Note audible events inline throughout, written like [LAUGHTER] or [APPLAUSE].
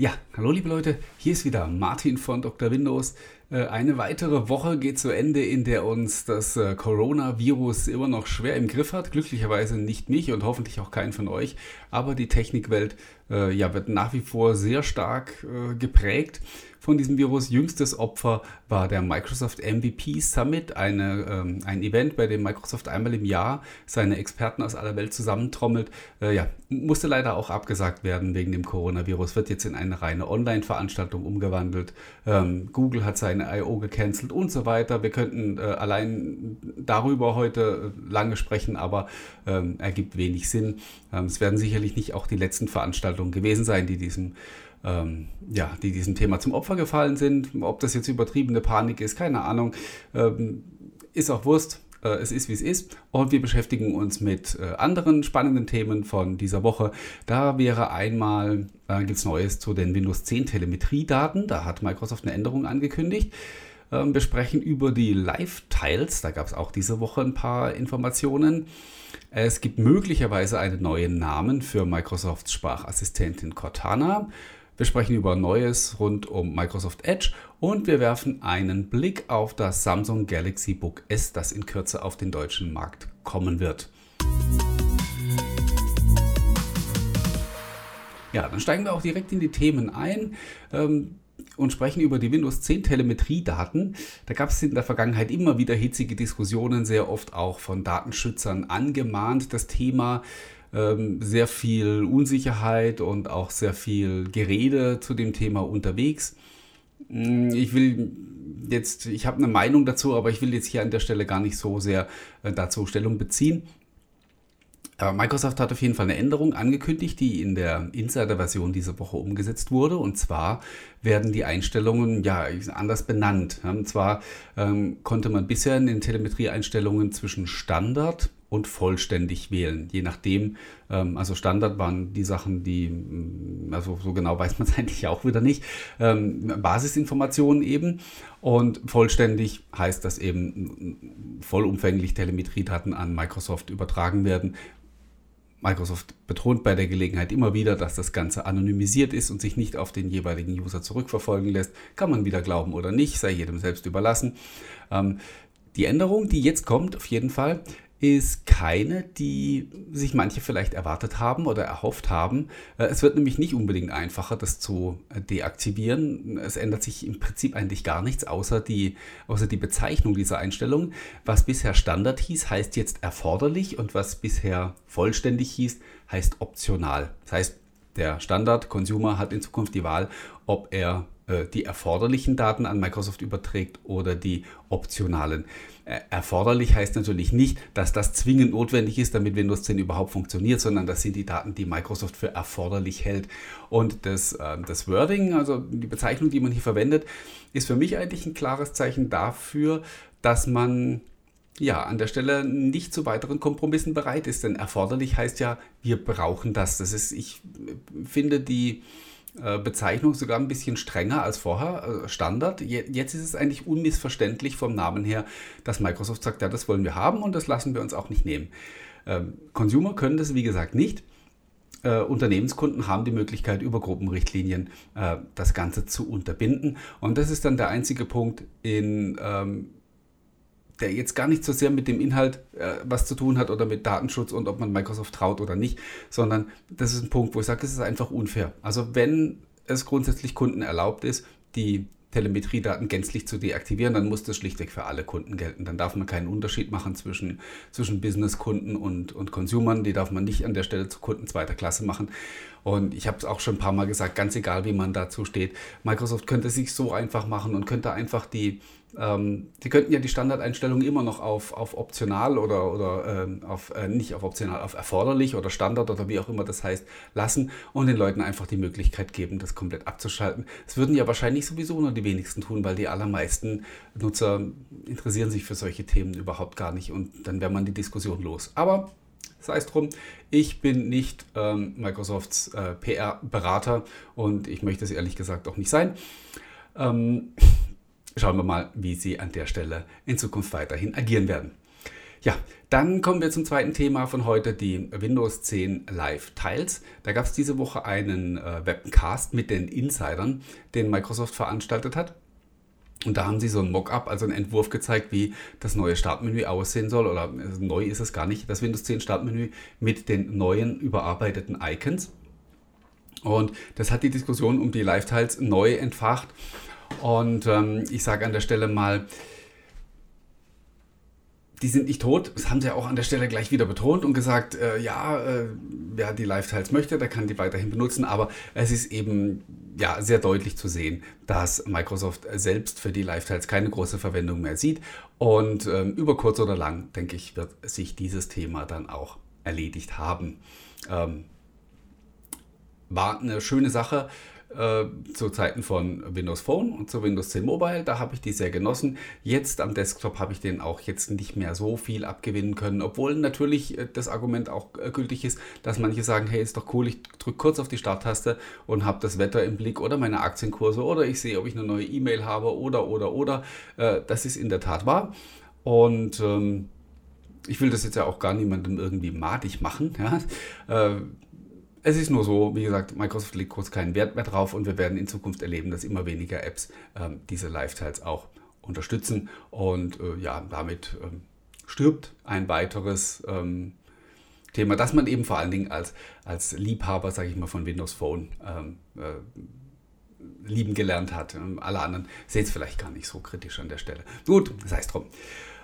Ja, hallo liebe Leute, hier ist wieder Martin von Dr. Windows. Äh, eine weitere Woche geht zu Ende, in der uns das äh, Coronavirus immer noch schwer im Griff hat. Glücklicherweise nicht mich und hoffentlich auch keinen von euch. Aber die Technikwelt äh, ja, wird nach wie vor sehr stark geprägt von diesem Virus. Jüngstes Opfer war der Microsoft MVP Summit, eine, ähm, ein Event, bei dem Microsoft einmal im Jahr seine Experten aus aller Welt zusammentrommelt. Äh, ja, musste leider auch abgesagt werden wegen dem Coronavirus, wird jetzt in eine reine Online-Veranstaltung umgewandelt. Ähm, Google hat seine I.O. gecancelt und so weiter. Wir könnten äh, allein darüber heute äh, lange sprechen, aber ähm, ergibt wenig Sinn. Ähm, es werden sicherlich nicht auch die letzten Veranstaltungen gewesen sein, die diesem ähm, ja, die diesem Thema zum Opfer gefallen sind. Ob das jetzt übertriebene Panik ist, keine Ahnung. Ähm, ist auch Wurst. Äh, es ist, wie es ist. Und wir beschäftigen uns mit äh, anderen spannenden Themen von dieser Woche. Da wäre einmal, äh, gibt es Neues zu den Windows 10 Telemetriedaten. Da hat Microsoft eine Änderung angekündigt. Ähm, wir sprechen über die Live-Tiles. Da gab es auch diese Woche ein paar Informationen. Es gibt möglicherweise einen neuen Namen für Microsofts Sprachassistentin Cortana. Wir sprechen über Neues rund um Microsoft Edge und wir werfen einen Blick auf das Samsung Galaxy Book S, das in Kürze auf den deutschen Markt kommen wird. Ja, dann steigen wir auch direkt in die Themen ein. Ähm, und sprechen über die Windows 10 Telemetriedaten. Da gab es in der Vergangenheit immer wieder hitzige Diskussionen, sehr oft auch von Datenschützern angemahnt. Das Thema ähm, sehr viel Unsicherheit und auch sehr viel Gerede zu dem Thema unterwegs. Mm, ich will jetzt, ich habe eine Meinung dazu, aber ich will jetzt hier an der Stelle gar nicht so sehr äh, dazu Stellung beziehen. Microsoft hat auf jeden Fall eine Änderung angekündigt, die in der Insider-Version diese Woche umgesetzt wurde. Und zwar werden die Einstellungen ja anders benannt. Und zwar ähm, konnte man bisher in den Telemetrie-Einstellungen zwischen Standard und vollständig wählen. Je nachdem, ähm, also Standard waren die Sachen, die, mm, also so genau weiß man es [LAUGHS] eigentlich auch wieder nicht, ähm, Basisinformationen eben. Und vollständig heißt, dass eben mm, vollumfänglich Telemetriedaten an Microsoft übertragen werden. Microsoft betont bei der Gelegenheit immer wieder, dass das Ganze anonymisiert ist und sich nicht auf den jeweiligen User zurückverfolgen lässt. Kann man wieder glauben oder nicht, sei jedem selbst überlassen. Ähm, die Änderung, die jetzt kommt, auf jeden Fall, ist keine, die sich manche vielleicht erwartet haben oder erhofft haben. Äh, es wird nämlich nicht unbedingt einfacher, das zu äh, deaktivieren. Es ändert sich im Prinzip eigentlich gar nichts, außer die, außer die Bezeichnung dieser Einstellung. Was bisher Standard hieß, heißt jetzt erforderlich und was bisher vollständig hieß, heißt optional. Das heißt, der Standard-Consumer hat in Zukunft die Wahl, ob er äh, die erforderlichen Daten an Microsoft überträgt oder die optionalen. Äh, erforderlich heißt natürlich nicht, dass das zwingend notwendig ist, damit Windows 10 überhaupt funktioniert, sondern das sind die Daten, die Microsoft für erforderlich hält. Und das, äh, das Wording, also die Bezeichnung, die man hier verwendet, ist für mich eigentlich ein klares Zeichen dafür, dass man ja, an der Stelle nicht zu weiteren Kompromissen bereit ist. Denn erforderlich heißt ja, wir brauchen das. Das ist, ich finde die, äh, Bezeichnung sogar ein bisschen strenger als vorher, äh, Standard. Jetzt ist es eigentlich unmissverständlich vom Namen her, dass Microsoft sagt, ja, das wollen wir haben und das lassen wir uns auch nicht nehmen. Ähm, Consumer können das, wie gesagt, nicht. Äh, Unternehmenskunden haben die Möglichkeit, über Gruppenrichtlinien äh, das Ganze zu unterbinden. Und das ist dann der einzige Punkt in ähm, der jetzt gar nicht so sehr mit dem Inhalt äh, was zu tun hat oder mit Datenschutz und ob man Microsoft traut oder nicht, sondern das ist ein Punkt, wo ich sage, es ist einfach unfair. Also wenn es grundsätzlich Kunden erlaubt ist, die Telemetriedaten gänzlich zu deaktivieren, dann muss das schlichtweg für alle Kunden gelten. Dann darf man keinen Unterschied machen zwischen, zwischen Business-Kunden und, und Consumern. Die darf man nicht an der Stelle zu Kunden zweiter Klasse machen. Und ich habe es auch schon ein paar Mal gesagt, ganz egal, wie man dazu steht, Microsoft könnte sich so einfach machen und könnte einfach die, ähm, die könnten ja die Standardeinstellungen immer noch auf, auf optional oder, oder ähm, auf, äh, nicht auf optional, auf erforderlich oder Standard oder wie auch immer das heißt, lassen und den Leuten einfach die Möglichkeit geben, das komplett abzuschalten. Das würden ja wahrscheinlich sowieso nur die wenigsten tun, weil die allermeisten Nutzer interessieren sich für solche Themen überhaupt gar nicht und dann wäre man die Diskussion los. Aber sei es drum, ich bin nicht ähm, Microsofts äh, PR-Berater und ich möchte es ehrlich gesagt auch nicht sein. Ähm, schauen wir mal, wie sie an der Stelle in Zukunft weiterhin agieren werden. Ja, dann kommen wir zum zweiten Thema von heute, die Windows 10 Live Tiles. Da gab es diese Woche einen äh, Webcast mit den Insidern, den Microsoft veranstaltet hat. Und da haben sie so ein Mockup, also einen Entwurf gezeigt, wie das neue Startmenü aussehen soll. Oder äh, neu ist es gar nicht, das Windows 10 Startmenü mit den neuen überarbeiteten Icons. Und das hat die Diskussion um die Live-Tiles neu entfacht. Und ähm, ich sage an der Stelle mal, die sind nicht tot. Das haben sie auch an der Stelle gleich wieder betont und gesagt, äh, ja, äh, wer die Live-Tiles möchte, der kann die weiterhin benutzen. Aber es ist eben ja, sehr deutlich zu sehen, dass Microsoft selbst für die Live-Tiles keine große Verwendung mehr sieht. Und ähm, über kurz oder lang, denke ich, wird sich dieses Thema dann auch erledigt haben. Ähm, war eine schöne Sache äh, zu Zeiten von Windows Phone und zu Windows 10 Mobile. Da habe ich die sehr genossen. Jetzt am Desktop habe ich den auch jetzt nicht mehr so viel abgewinnen können, obwohl natürlich äh, das Argument auch äh, gültig ist, dass manche sagen, hey, ist doch cool, ich drücke kurz auf die Starttaste und habe das Wetter im Blick oder meine Aktienkurse oder ich sehe, ob ich eine neue E-Mail habe oder oder oder. Das ist in der Tat wahr. Und ähm, ich will das jetzt ja auch gar niemandem irgendwie madig machen. Ja? Es ist nur so, wie gesagt, Microsoft legt kurz keinen Wert mehr drauf und wir werden in Zukunft erleben, dass immer weniger Apps ähm, diese Lifestyles auch unterstützen. Und äh, ja, damit ähm, stirbt ein weiteres ähm, Thema, das man eben vor allen Dingen als, als Liebhaber, sage ich mal, von Windows Phone ähm, äh, lieben gelernt hat. Ähm, alle anderen sehen es vielleicht gar nicht so kritisch an der Stelle. Gut, sei es drum.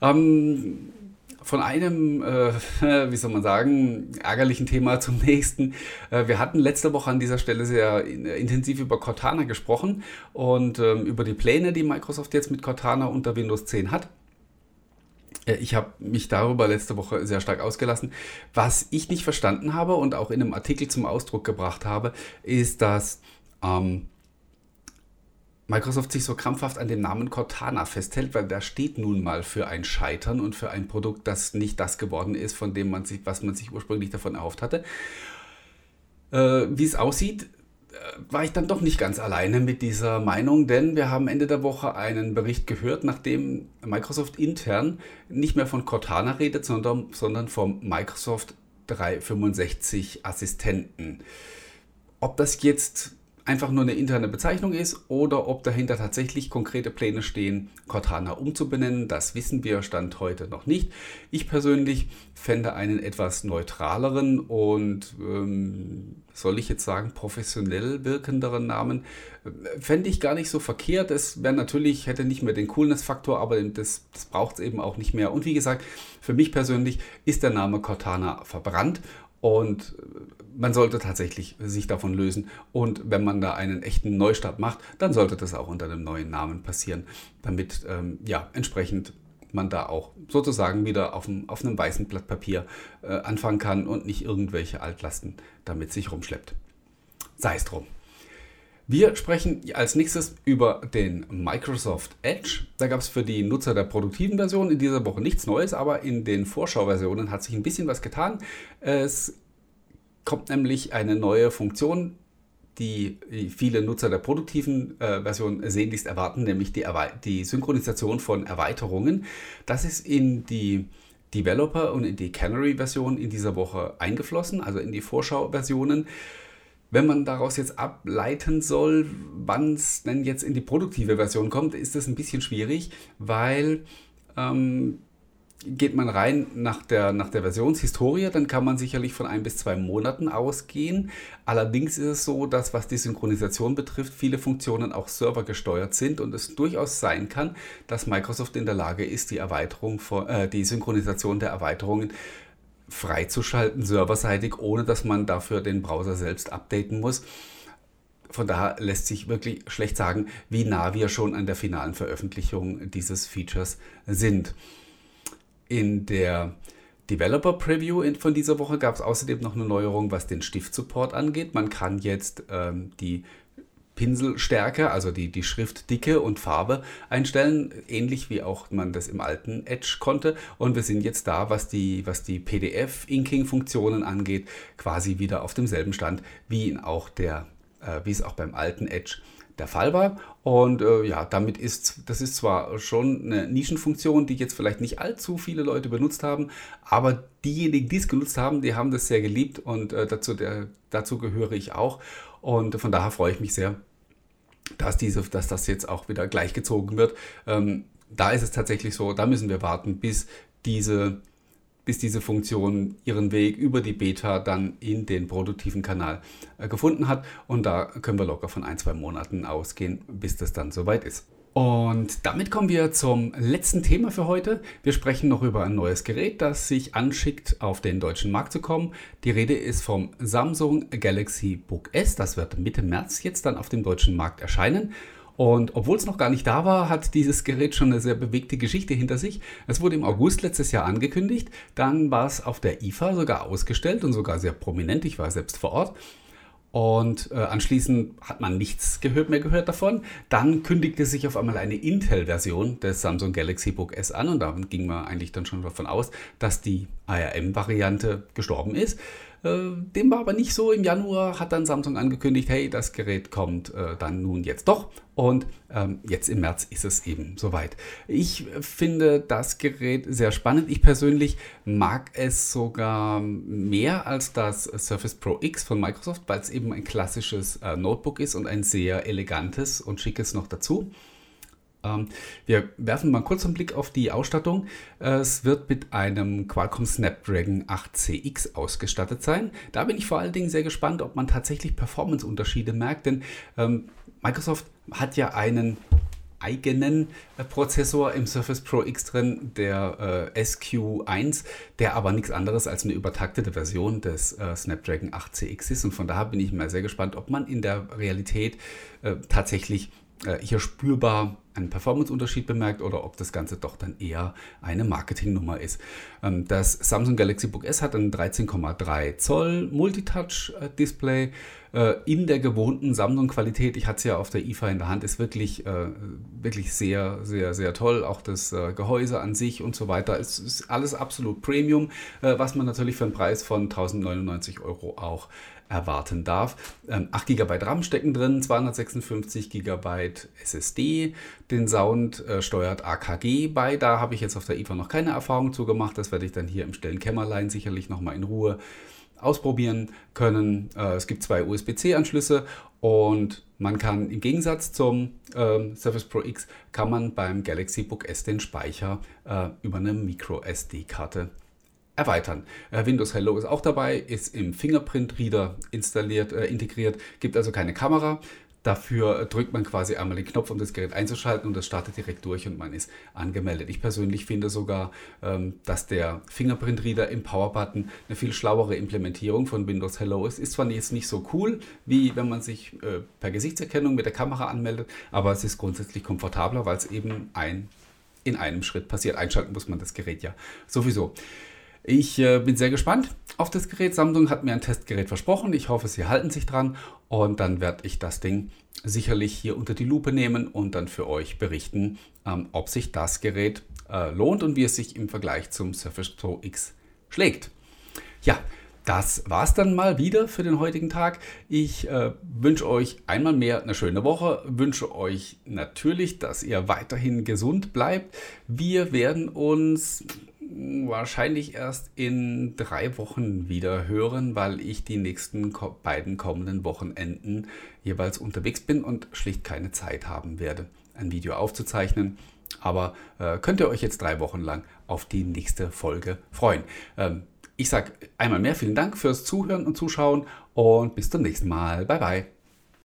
Ähm, von einem, äh, [LAUGHS] wie soll man sagen, ärgerlichen Thema zum nächsten. Äh, wir hatten letzte Woche an dieser Stelle sehr intensiv über Cortana gesprochen und ähm, über die Pläne, die Microsoft jetzt mit Cortana unter Windows 10 hat. Äh, ich habe mich darüber letzte Woche sehr stark ausgelassen. Was ich nicht verstanden habe und auch in einem Artikel zum Ausdruck gebracht habe, ist, dass ähm, Microsoft sich so krampfhaft an dem Namen Cortana festhält, weil der steht nun mal für ein Scheitern und für ein Produkt, das nicht das geworden ist, von dem man sich, was man sich ursprünglich davon erhofft hatte. Äh, wie es aussieht, äh, war ich dann doch nicht ganz alleine mit dieser Meinung, denn wir haben Ende der Woche einen Bericht gehört, nachdem Microsoft intern nicht mehr von Cortana redet, sondern, sondern vom Microsoft 365 Assistenten. Ob das jetzt einfach nur eine interne Bezeichnung ist oder ob dahinter tatsächlich konkrete Pläne stehen, Cortana umzubenennen. Das wissen wir Stand heute noch nicht. Ich persönlich fände einen etwas neutraleren und, ähm, soll ich jetzt sagen, professionell wirkenderen Namen, äh, fände ich gar nicht so verkehrt. Es wäre natürlich, hätte nicht mehr den Coolness-Faktor, aber das, das braucht es eben auch nicht mehr. Und wie gesagt, für mich persönlich ist der Name Cortana verbrannt und man sollte tatsächlich sich davon lösen. Und wenn man da einen echten Neustart macht, dann sollte das auch unter dem neuen Namen passieren, damit ähm, ja entsprechend man da auch sozusagen wieder auf, dem, auf einem weißen Blatt Papier äh, anfangen kann und nicht irgendwelche Altlasten damit sich rumschleppt. Sei es drum. Wir sprechen als nächstes über den Microsoft Edge. Da gab es für die Nutzer der produktiven Version in dieser Woche nichts Neues, aber in den Vorschauversionen hat sich ein bisschen was getan. Es kommt nämlich eine neue Funktion, die viele Nutzer der produktiven äh, Version sehnlichst erwarten, nämlich die, die Synchronisation von Erweiterungen. Das ist in die Developer und in die Canary-Version in dieser Woche eingeflossen, also in die Vorschau-Versionen. Wenn man daraus jetzt ableiten soll, wann es denn jetzt in die produktive Version kommt, ist das ein bisschen schwierig, weil ähm, geht man rein nach der, nach der Versionshistorie, dann kann man sicherlich von ein bis zwei Monaten ausgehen. Allerdings ist es so, dass was die Synchronisation betrifft, viele Funktionen auch servergesteuert sind und es durchaus sein kann, dass Microsoft in der Lage ist, die Erweiterung von, äh, die Synchronisation der Erweiterungen freizuschalten, serverseitig, ohne dass man dafür den Browser selbst updaten muss. Von daher lässt sich wirklich schlecht sagen, wie nah wir schon an der finalen Veröffentlichung dieses Features sind. In der Developer Preview von dieser Woche gab es außerdem noch eine Neuerung, was den Stiftsupport angeht. Man kann jetzt ähm, die Pinselstärke, also die, die Schriftdicke und Farbe einstellen, ähnlich wie auch man das im alten Edge konnte. Und wir sind jetzt da, was die, was die PDF-Inking-Funktionen angeht, quasi wieder auf demselben Stand, wie, auch der, äh, wie es auch beim alten Edge der Fall war. Und äh, ja, damit ist, das ist zwar schon eine Nischenfunktion, die jetzt vielleicht nicht allzu viele Leute benutzt haben, aber diejenigen, die es genutzt haben, die haben das sehr geliebt und äh, dazu, der, dazu gehöre ich auch. Und von daher freue ich mich sehr, dass, diese, dass das jetzt auch wieder gleichgezogen wird. Ähm, da ist es tatsächlich so, da müssen wir warten, bis diese bis diese Funktion ihren Weg über die Beta dann in den produktiven Kanal äh, gefunden hat. Und da können wir locker von ein, zwei Monaten ausgehen, bis das dann soweit ist. Und damit kommen wir zum letzten Thema für heute. Wir sprechen noch über ein neues Gerät, das sich anschickt, auf den deutschen Markt zu kommen. Die Rede ist vom Samsung Galaxy Book S. Das wird Mitte März jetzt dann auf dem deutschen Markt erscheinen. Und obwohl es noch gar nicht da war, hat dieses Gerät schon eine sehr bewegte Geschichte hinter sich. Es wurde im August letztes Jahr angekündigt, dann war es auf der IFA sogar ausgestellt und sogar sehr prominent. Ich war selbst vor Ort. Und äh, anschließend hat man nichts gehört, mehr gehört davon. Dann kündigte sich auf einmal eine Intel-Version des Samsung Galaxy Book S an und da ging man eigentlich dann schon davon aus, dass die ARM-Variante gestorben ist. Äh, dem war aber nicht so. Im Januar hat dann Samsung angekündigt, hey, das Gerät kommt äh, dann nun jetzt doch. Und ähm, jetzt im März ist es eben soweit. Ich finde das Gerät sehr spannend. Ich persönlich mag es sogar mehr als das Surface Pro X von Microsoft, weil es eben ein klassisches äh, Notebook ist und ein sehr elegantes und schickes noch dazu. Ähm, wir werfen mal kurz einen Blick auf die Ausstattung. Es wird mit einem Qualcomm Snapdragon 8CX ausgestattet sein. Da bin ich vor allen Dingen sehr gespannt, ob man tatsächlich Performance-Unterschiede merkt, denn ähm, Microsoft hat ja einen eigenen äh, Prozessor im Surface Pro X drin, der äh, SQ1, der aber nichts anderes als eine übertaktete Version des äh, Snapdragon 8CX ist. Und von daher bin ich mal sehr gespannt, ob man in der Realität äh, tatsächlich äh, hier spürbar einen Performance-Unterschied bemerkt oder ob das Ganze doch dann eher eine Marketingnummer ist. Ähm, das Samsung Galaxy Book S hat ein 13,3 Zoll Multitouch-Display äh, in der gewohnten Samsung-Qualität. Ich hatte es ja auf der IFA in der Hand, ist wirklich, äh, wirklich sehr, sehr, sehr toll. Auch das Gehäuse an sich und so weiter. Es ist alles absolut Premium, was man natürlich für einen Preis von 1099 Euro auch erwarten darf. 8 GB RAM stecken drin, 256 GB SSD. Den Sound äh, steuert AKG bei. Da habe ich jetzt auf der IFA noch keine Erfahrung zu gemacht. Das werde ich dann hier im stillen Kämmerlein sicherlich nochmal in Ruhe ausprobieren können. Äh, es gibt zwei USB-C-Anschlüsse und man kann im Gegensatz zum äh, Surface Pro X kann man beim Galaxy Book S den Speicher äh, über eine Micro SD-Karte erweitern. Äh, Windows Hello ist auch dabei, ist im Fingerprint Reader installiert, äh, integriert, gibt also keine Kamera. Dafür drückt man quasi einmal den Knopf, um das Gerät einzuschalten und das startet direkt durch und man ist angemeldet. Ich persönlich finde sogar, ähm, dass der Fingerprint Reader im Power Button eine viel schlauere Implementierung von Windows Hello ist. Ist zwar jetzt nicht so cool, wie wenn man sich äh, per Gesichtserkennung mit der Kamera anmeldet, aber es ist grundsätzlich komfortabler, weil es eben ein, in einem Schritt passiert. Einschalten muss man das Gerät ja sowieso. Ich äh, bin sehr gespannt auf das Gerät. Samsung hat mir ein Testgerät versprochen. Ich hoffe, sie halten sich dran und dann werde ich das Ding sicherlich hier unter die Lupe nehmen und dann für euch berichten, ähm, ob sich das Gerät äh, lohnt und wie es sich im Vergleich zum Surface Pro X schlägt. Ja, das war's dann mal wieder für den heutigen Tag. Ich äh, wünsche euch einmal mehr eine schöne Woche, wünsche euch natürlich, dass ihr weiterhin gesund bleibt. Wir werden uns wahrscheinlich erst in drei Wochen wieder hören, weil ich die nächsten beiden kommenden Wochenenden jeweils unterwegs bin und schlicht keine Zeit haben werde, ein Video aufzuzeichnen. Aber äh, könnt ihr euch jetzt drei Wochen lang auf die nächste Folge freuen. Ähm, ich sage einmal mehr vielen Dank fürs Zuhören und Zuschauen und bis zum nächsten Mal. Bye bye.